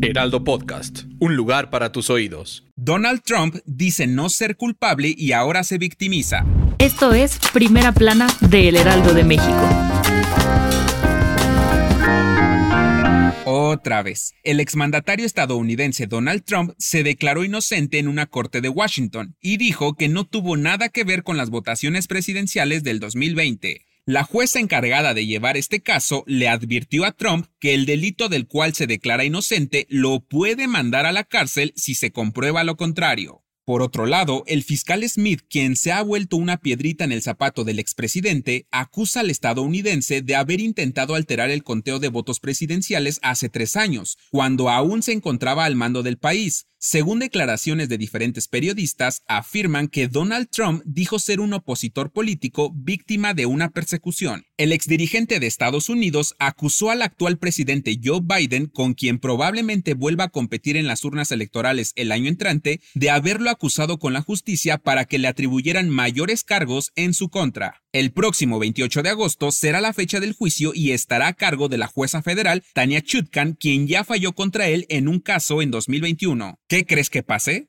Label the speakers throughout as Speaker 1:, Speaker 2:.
Speaker 1: Heraldo Podcast, un lugar para tus oídos.
Speaker 2: Donald Trump dice no ser culpable y ahora se victimiza.
Speaker 3: Esto es Primera Plana de El Heraldo de México.
Speaker 2: Otra vez, el exmandatario estadounidense Donald Trump se declaró inocente en una corte de Washington y dijo que no tuvo nada que ver con las votaciones presidenciales del 2020. La jueza encargada de llevar este caso le advirtió a Trump que el delito del cual se declara inocente lo puede mandar a la cárcel si se comprueba lo contrario. Por otro lado, el fiscal Smith, quien se ha vuelto una piedrita en el zapato del expresidente, acusa al estadounidense de haber intentado alterar el conteo de votos presidenciales hace tres años, cuando aún se encontraba al mando del país, según declaraciones de diferentes periodistas, afirman que Donald Trump dijo ser un opositor político víctima de una persecución. El exdirigente de Estados Unidos acusó al actual presidente Joe Biden, con quien probablemente vuelva a competir en las urnas electorales el año entrante, de haberlo acusado con la justicia para que le atribuyeran mayores cargos en su contra. El próximo 28 de agosto será la fecha del juicio y estará a cargo de la jueza federal Tania Chutkan, quien ya falló contra él en un caso en 2021. ¿Qué crees que pase?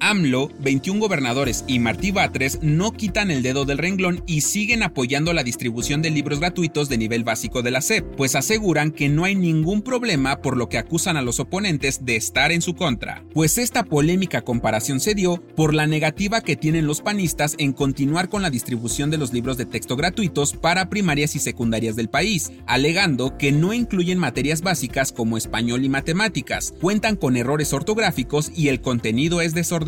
Speaker 2: AMLO, 21 gobernadores y Martí Batres no quitan el dedo del renglón y siguen apoyando la distribución de libros gratuitos de nivel básico de la SEP, pues aseguran que no hay ningún problema por lo que acusan a los oponentes de estar en su contra. Pues esta polémica comparación se dio por la negativa que tienen los panistas en continuar con la distribución de los libros de texto gratuitos para primarias y secundarias del país, alegando que no incluyen materias básicas como español y matemáticas, cuentan con errores ortográficos y el contenido es desordenado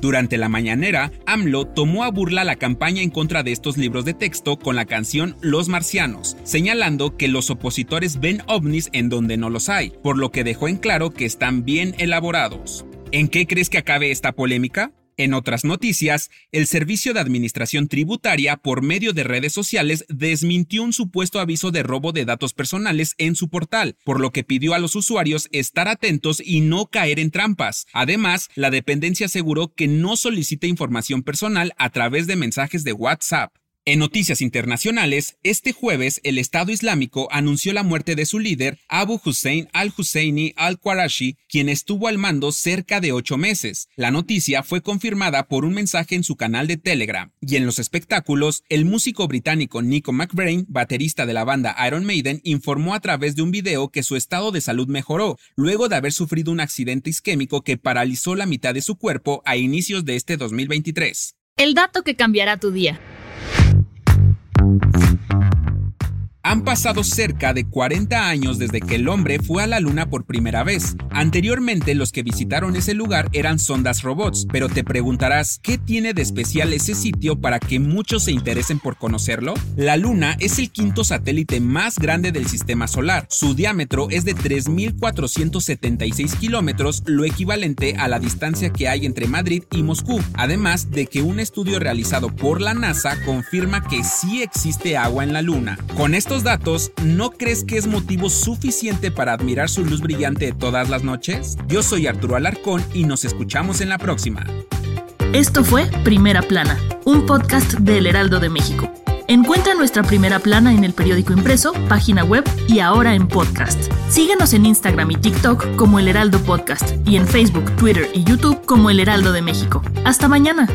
Speaker 2: durante la mañanera, AMLO tomó a burla la campaña en contra de estos libros de texto con la canción Los Marcianos, señalando que los opositores ven ovnis en donde no los hay, por lo que dejó en claro que están bien elaborados. ¿En qué crees que acabe esta polémica? En otras noticias, el Servicio de Administración Tributaria, por medio de redes sociales, desmintió un supuesto aviso de robo de datos personales en su portal, por lo que pidió a los usuarios estar atentos y no caer en trampas. Además, la dependencia aseguró que no solicita información personal a través de mensajes de WhatsApp. En noticias internacionales, este jueves el Estado Islámico anunció la muerte de su líder, Abu Hussein al-Husseini al-Qarashi, quien estuvo al mando cerca de ocho meses. La noticia fue confirmada por un mensaje en su canal de Telegram. Y en los espectáculos, el músico británico Nico McBrain, baterista de la banda Iron Maiden, informó a través de un video que su estado de salud mejoró, luego de haber sufrido un accidente isquémico que paralizó la mitad de su cuerpo a inicios de este 2023.
Speaker 3: El dato que cambiará tu día.
Speaker 2: Pasado cerca de 40 años desde que el hombre fue a la Luna por primera vez. Anteriormente los que visitaron ese lugar eran sondas robots, pero te preguntarás, ¿qué tiene de especial ese sitio para que muchos se interesen por conocerlo? La Luna es el quinto satélite más grande del sistema solar. Su diámetro es de 3.476 kilómetros, lo equivalente a la distancia que hay entre Madrid y Moscú, además de que un estudio realizado por la NASA confirma que sí existe agua en la Luna. Con estos datos, ¿no crees que es motivo suficiente para admirar su luz brillante todas las noches? Yo soy Arturo Alarcón y nos escuchamos en la próxima.
Speaker 3: Esto fue Primera Plana, un podcast del Heraldo de México. Encuentra nuestra primera plana en el periódico impreso, página web y ahora en podcast. Síguenos en Instagram y TikTok como El Heraldo Podcast y en Facebook, Twitter y YouTube como El Heraldo de México. Hasta mañana.